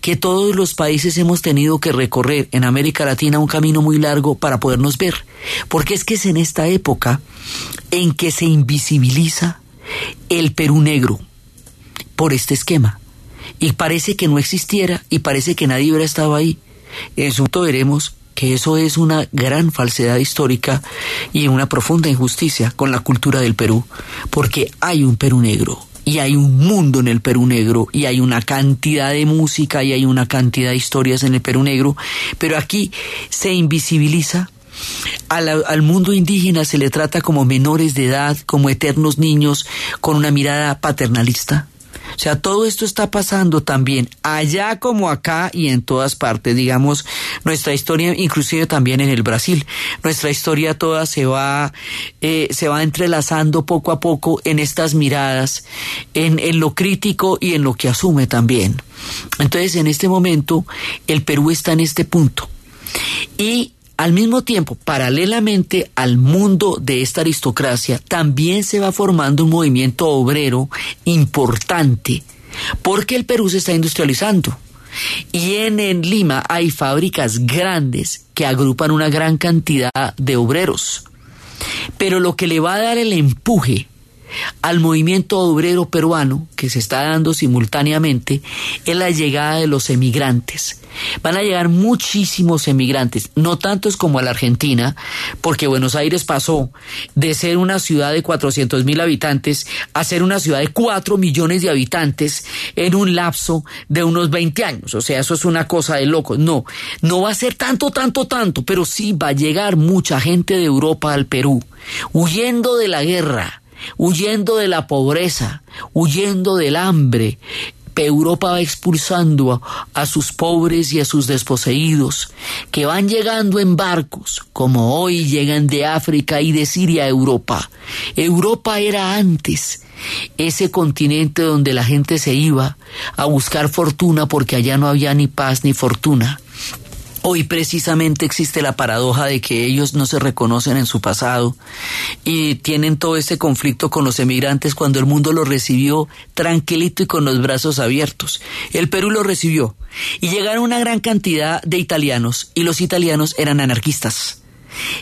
Que todos los países hemos tenido que recorrer en América Latina un camino muy largo para podernos ver. Porque es que es en esta época en que se invisibiliza el Perú negro por este esquema. Y parece que no existiera y parece que nadie hubiera estado ahí. En su veremos que eso es una gran falsedad histórica y una profunda injusticia con la cultura del Perú, porque hay un Perú negro y hay un mundo en el Perú negro y hay una cantidad de música y hay una cantidad de historias en el Perú negro, pero aquí se invisibiliza al, al, mundo indígena se le trata como menores de edad, como eternos niños, con una mirada paternalista. O sea, todo esto está pasando también allá como acá y en todas partes. Digamos, nuestra historia, inclusive también en el Brasil, nuestra historia toda se va, eh, se va entrelazando poco a poco en estas miradas, en, en lo crítico y en lo que asume también. Entonces, en este momento, el Perú está en este punto. Y al mismo tiempo, paralelamente al mundo de esta aristocracia, también se va formando un movimiento obrero importante, porque el Perú se está industrializando. Y en, en, Lima hay fábricas grandes que agrupan una gran cantidad de obreros. Pero lo que le va a dar el empuje al movimiento obrero peruano que se está dando simultáneamente es la llegada de los emigrantes. Van a llegar muchísimos emigrantes, no tantos como a la Argentina, porque Buenos Aires pasó de ser una ciudad de 400 mil habitantes a ser una ciudad de 4 millones de habitantes en un lapso de unos 20 años. O sea, eso es una cosa de locos. No, no va a ser tanto, tanto, tanto, pero sí va a llegar mucha gente de Europa al Perú, huyendo de la guerra huyendo de la pobreza, huyendo del hambre. Europa va expulsando a, a, sus pobres y a sus desposeídos, que van llegando en barcos, como hoy llegan de África y de Siria a Europa. Europa era antes ese continente donde la gente se iba a buscar fortuna porque allá no había ni paz ni fortuna. Hoy precisamente existe la paradoja de que ellos no se reconocen en su pasado y tienen todo este conflicto con los emigrantes cuando el mundo los recibió tranquilito y con los brazos abiertos. El Perú lo recibió y llegaron una gran cantidad de italianos y los italianos eran anarquistas.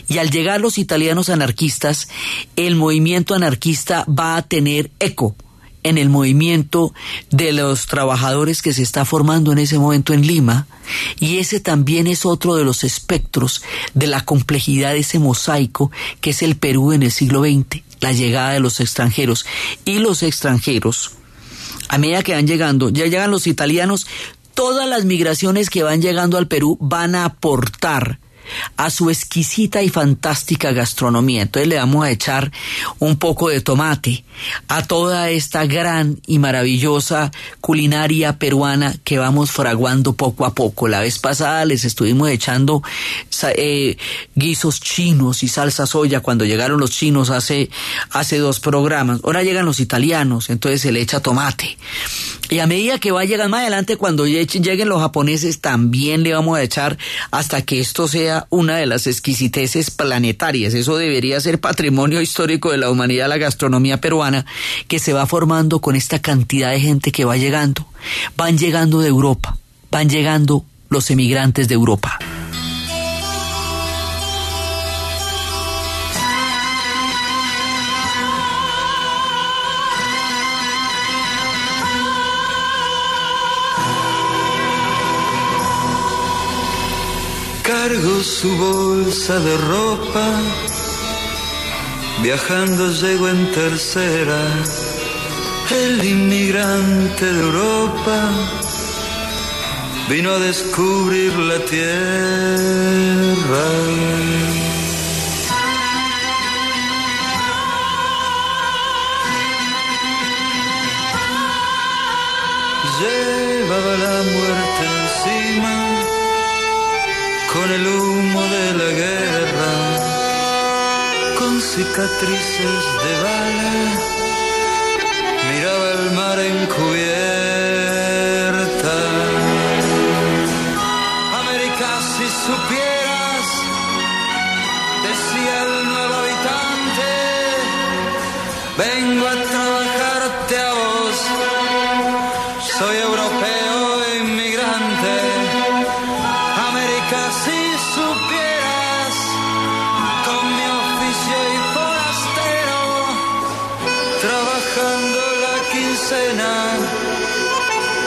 Y al llegar los italianos anarquistas, el movimiento anarquista va a tener eco en el movimiento de los trabajadores que se está formando en ese momento en Lima, y ese también es otro de los espectros de la complejidad de ese mosaico que es el Perú en el siglo XX, la llegada de los extranjeros. Y los extranjeros, a medida que van llegando, ya llegan los italianos, todas las migraciones que van llegando al Perú van a aportar a su exquisita y fantástica gastronomía. Entonces le vamos a echar un poco de tomate a toda esta gran y maravillosa culinaria peruana que vamos fraguando poco a poco. La vez pasada les estuvimos echando eh, guisos chinos y salsa soya cuando llegaron los chinos hace, hace dos programas. Ahora llegan los italianos, entonces se le echa tomate. Y a medida que va llegando más adelante, cuando lleguen los japoneses, también le vamos a echar hasta que esto sea una de las exquisiteces planetarias. Eso debería ser patrimonio histórico de la humanidad, la gastronomía peruana, que se va formando con esta cantidad de gente que va llegando. Van llegando de Europa, van llegando los emigrantes de Europa.
Cargo su bolsa de ropa, viajando llego en tercera, el inmigrante de Europa vino a descubrir la tierra. Llevaba la muerte con el humo de la guerra, con cicatrices de bala, miraba el mar encubierta.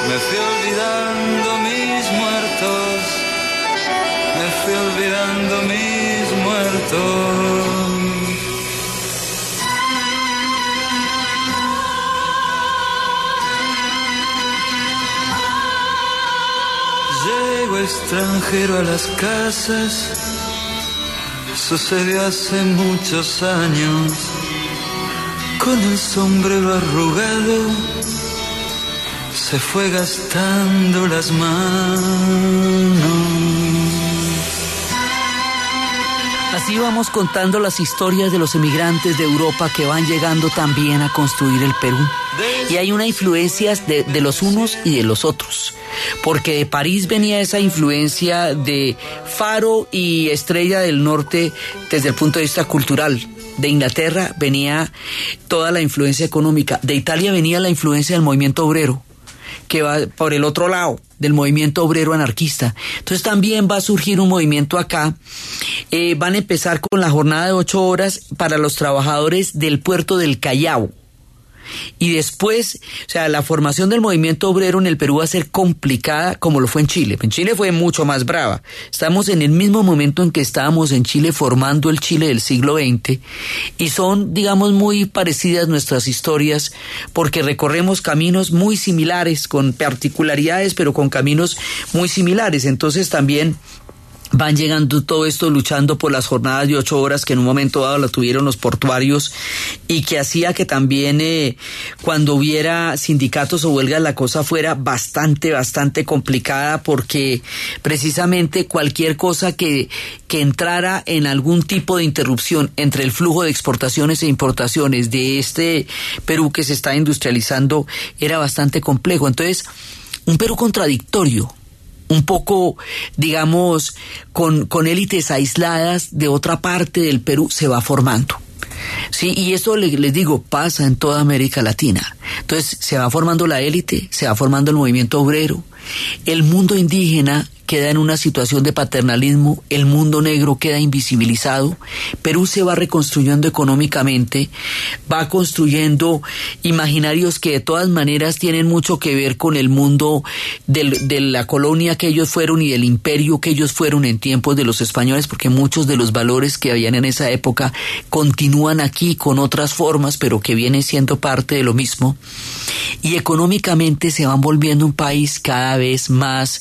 Me fui olvidando mis muertos, me fui olvidando mis muertos. Llego extranjero a las casas, sucedió hace muchos años, con el sombrero arrugado se fue gastando las manos.
Así vamos contando las historias de los emigrantes de Europa que van llegando también a construir el Perú. Y hay una influencia de, de, los unos y de los otros. Porque de París venía esa influencia de Faro y Estrella del Norte desde el punto de vista cultural. De Inglaterra venía toda la influencia económica. De Italia venía la influencia del movimiento obrero que va por el otro lado del movimiento obrero anarquista. Entonces también va a surgir un movimiento acá. Eh, van a empezar con la jornada de ocho horas para los trabajadores del puerto del Callao. Y después, o sea, la formación del movimiento obrero en el Perú va a ser complicada como lo fue en Chile. En Chile fue mucho más brava. Estamos en el mismo momento en que estábamos en Chile formando el Chile del siglo XX y son, digamos, muy parecidas nuestras historias porque recorremos caminos muy similares, con particularidades, pero con caminos muy similares. Entonces también van llegando todo esto luchando por las jornadas de ocho horas que en un momento dado la tuvieron los portuarios y que hacía que también eh, cuando hubiera sindicatos o huelgas la cosa fuera bastante, bastante complicada porque precisamente cualquier cosa que, que entrara en algún tipo de interrupción entre el flujo de exportaciones e importaciones de este Perú que se está industrializando era bastante complejo. Entonces, un Perú contradictorio un poco, digamos, con, con élites aisladas de otra parte del Perú se va formando. Sí, y esto les, digo, pasa en toda América Latina. Entonces se va formando la élite, se va formando el movimiento obrero, el mundo indígena queda en una situación de paternalismo, el mundo negro queda invisibilizado, Perú se va reconstruyendo económicamente, va construyendo imaginarios que de todas maneras tienen mucho que ver con el mundo de la colonia que ellos fueron y del imperio que ellos fueron en tiempos de los españoles, porque muchos de los valores que habían en esa época continúan aquí con otras formas, pero que vienen siendo parte de lo mismo. Y económicamente se van volviendo un país cada vez más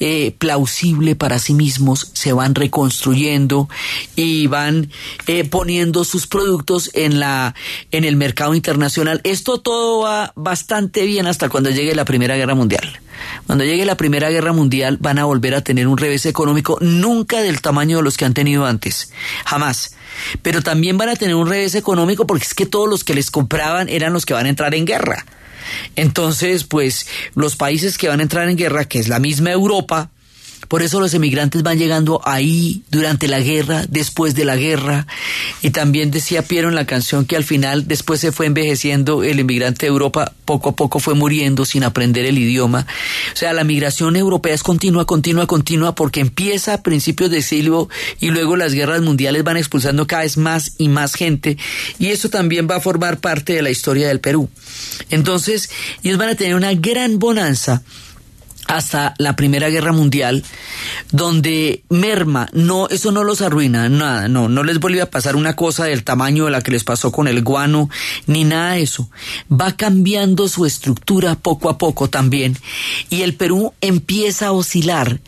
eh, plausible para sí mismos, se van reconstruyendo y van eh, poniendo sus productos en la en el mercado internacional. Esto todo va bastante bien hasta cuando llegue la Primera Guerra Mundial. Cuando llegue la Primera Guerra Mundial van a volver a tener un revés económico nunca del tamaño de los que han tenido antes, jamás. Pero también van a tener un revés económico porque es que todos los que les compraban eran los que van a entrar en guerra. Entonces, pues los países que van a entrar en guerra, que es la misma Europa, por eso los emigrantes van llegando ahí durante la guerra, después de la guerra. Y también decía Piero en la canción que al final, después se fue envejeciendo, el inmigrante de Europa poco a poco fue muriendo sin aprender el idioma. O sea, la migración europea es continua, continua, continua, porque empieza a principios de siglo y luego las guerras mundiales van expulsando cada vez más y más gente. Y eso también va a formar parte de la historia del Perú. Entonces, ellos van a tener una gran bonanza hasta la Primera Guerra Mundial, donde merma, no, eso no los arruina, nada, no, no les vuelve a pasar una cosa del tamaño de la que les pasó con el guano, ni nada de eso. Va cambiando su estructura poco a poco también, y el Perú empieza a oscilar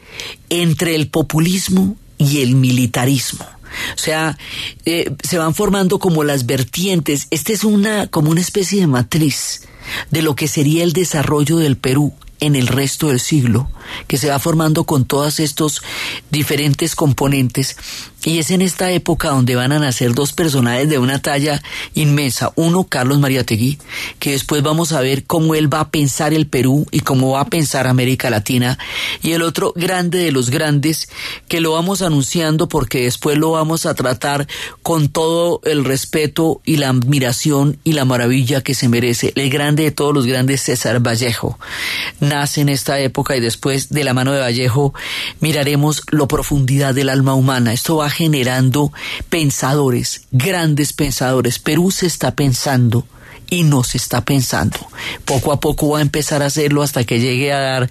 entre el populismo y el militarismo. O sea, eh, se van formando como las vertientes. Esta es una, como una especie de matriz de lo que sería el desarrollo del Perú en el resto del siglo, que se va formando con todos estos diferentes componentes y es en esta época donde van a nacer dos personajes de una talla inmensa. Uno, Carlos Mariategui, que después vamos a ver cómo él va a pensar el Perú y cómo va a pensar América Latina. Y el otro, grande de los grandes, que lo vamos anunciando porque después lo vamos a tratar con todo el respeto y la admiración y la maravilla que se merece. El grande de todos los grandes, César Vallejo. Nace en esta época y después de la mano de Vallejo miraremos lo profundidad del alma humana. Esto va generando pensadores, grandes pensadores. Perú se está pensando y no se está pensando. Poco a poco va a empezar a hacerlo hasta que llegue a dar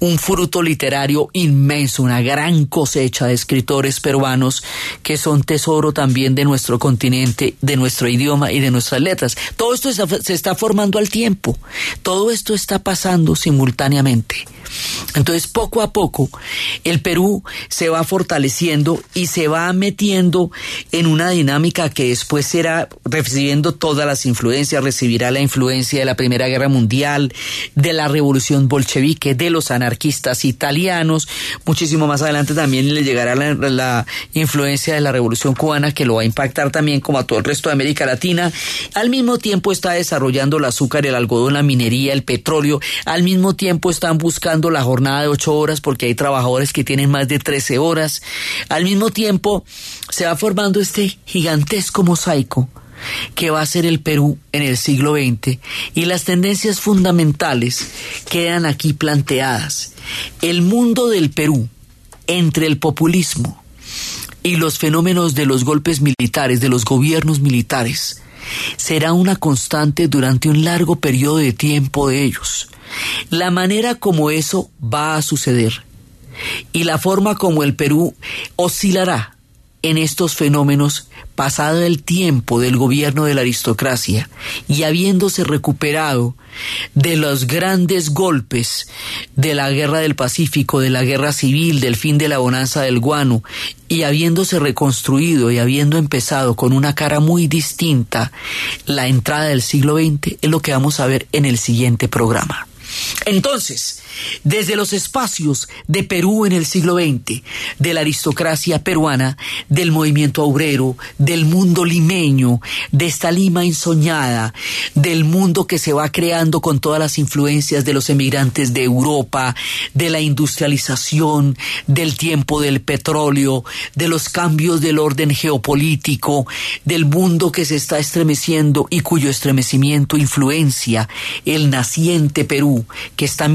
un fruto literario inmenso, una gran cosecha de escritores peruanos que son tesoro también de nuestro continente, de nuestro idioma y de nuestras letras. Todo esto se está formando al tiempo, todo esto está pasando simultáneamente. Entonces, poco a poco, el Perú se va fortaleciendo y se va metiendo en una dinámica que después será recibiendo todas las influencias, percibirá la influencia de la Primera Guerra Mundial, de la Revolución Bolchevique, de los anarquistas italianos. Muchísimo más adelante también le llegará la, la influencia de la Revolución Cubana que lo va a impactar también como a todo el resto de América Latina. Al mismo tiempo está desarrollando el azúcar, el algodón, la minería, el petróleo. Al mismo tiempo están buscando la jornada de ocho horas porque hay trabajadores que tienen más de 13 horas. Al mismo tiempo se va formando este gigantesco mosaico que va a ser el Perú en el siglo XX y las tendencias fundamentales quedan aquí planteadas. El mundo del Perú entre el populismo y los fenómenos de los golpes militares, de los gobiernos militares, será una constante durante un largo periodo de tiempo de ellos. La manera como eso va a suceder y la forma como el Perú oscilará en estos fenómenos pasado el tiempo del gobierno de la aristocracia y habiéndose recuperado de los grandes golpes de la guerra del Pacífico, de la guerra civil, del fin de la bonanza del guano, y habiéndose reconstruido y habiendo empezado con una cara muy distinta la entrada del siglo XX, es lo que vamos a ver en el siguiente programa. Entonces, desde los espacios de Perú en el siglo XX, de la aristocracia peruana, del movimiento obrero, del mundo limeño, de esta Lima ensoñada, del mundo que se va creando con todas las influencias de los emigrantes de Europa, de la industrialización, del tiempo del petróleo, de los cambios del orden geopolítico, del mundo que se está estremeciendo y cuyo estremecimiento influencia el naciente Perú, que está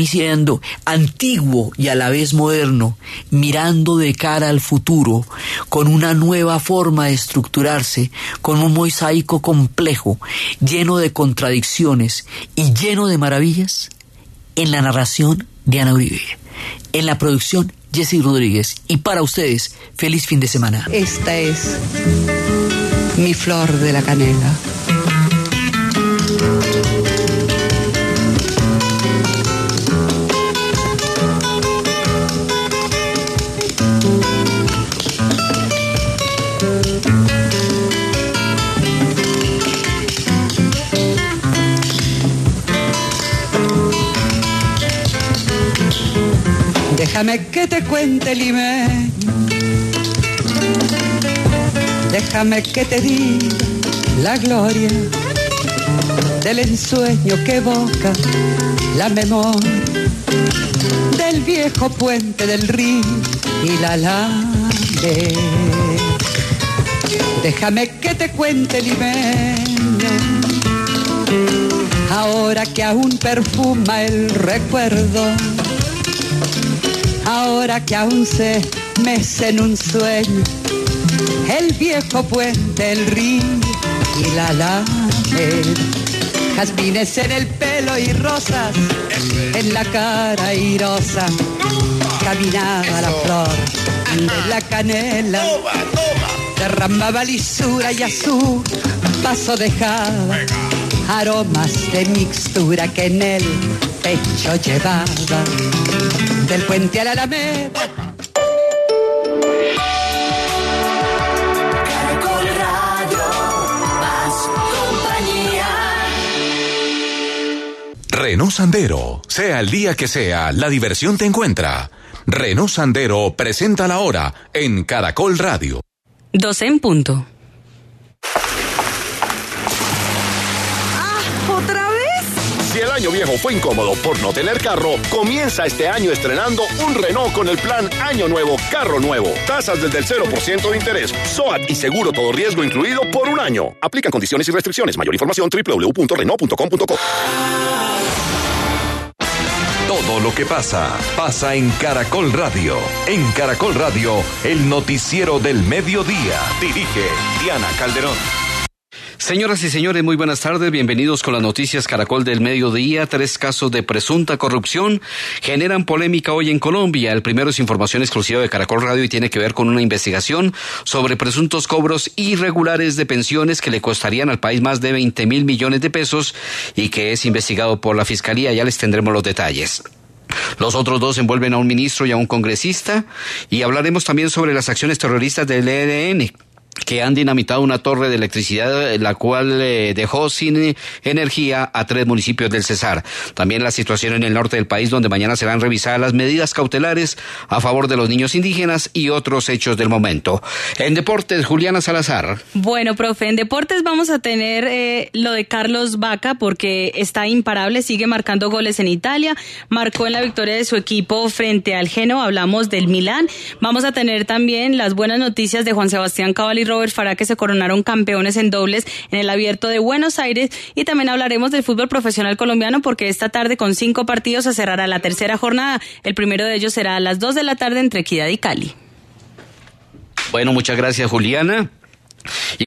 antiguo y a la vez moderno, mirando de cara al futuro, con una nueva forma de estructurarse, con un mosaico complejo, lleno de contradicciones y lleno de maravillas, en la narración Diana Uribe, en la producción Jesse Rodríguez y para ustedes, feliz fin de semana.
Esta es mi flor de la canela. Déjame que te cuente limeño. Déjame que te diga la gloria del ensueño que evoca la memoria del viejo puente del río y la lave. Déjame que te cuente limeño. Ahora que aún perfuma el recuerdo ahora que aún se mece en un sueño el viejo puente, el río y la lave. Jazmines en el pelo y rosas en la cara airosa. Caminaba la flor de la canela. Derramaba lisura y a su paso dejaba aromas de mixtura que en el pecho llevaba del puente a la Alameda.
Caracol Radio, más compañía.
Renault Sandero. Sea el día que sea, la diversión te encuentra. Renault Sandero presenta la hora en Caracol Radio.
12 en punto.
Si el año viejo fue incómodo por no tener carro, comienza este año estrenando un Renault con el plan Año Nuevo, Carro Nuevo. Tasas desde el 0% de interés, SOAT y seguro todo riesgo incluido por un año. Aplican condiciones y restricciones. Mayor información www.renault.com.co.
Todo lo que pasa, pasa en Caracol Radio. En Caracol Radio, el noticiero del mediodía. Dirige Diana Calderón.
Señoras y señores, muy buenas tardes. Bienvenidos con las noticias Caracol del Mediodía. Tres casos de presunta corrupción generan polémica hoy en Colombia. El primero es información exclusiva de Caracol Radio y tiene que ver con una investigación sobre presuntos cobros irregulares de pensiones que le costarían al país más de 20 mil millones de pesos y que es investigado por la Fiscalía. Ya les tendremos los detalles. Los otros dos envuelven a un ministro y a un congresista y hablaremos también sobre las acciones terroristas del ELN que han dinamitado una torre de electricidad, la cual eh, dejó sin energía a tres municipios del Cesar. También la situación en el norte del país, donde mañana serán revisadas las medidas cautelares a favor de los niños indígenas y otros hechos del momento. En deportes, Juliana Salazar.
Bueno, profe, en deportes vamos a tener eh, lo de Carlos Vaca, porque está imparable, sigue marcando goles en Italia, marcó en la victoria de su equipo frente al Geno, hablamos del Milán. Vamos a tener también las buenas noticias de Juan Sebastián Cabal y Robert Farah que se coronaron campeones en dobles en el Abierto de Buenos Aires y también hablaremos del fútbol profesional colombiano porque esta tarde con cinco partidos se cerrará la tercera jornada. El primero de ellos será a las dos de la tarde entre Equidad y Cali.
Bueno, muchas gracias Juliana.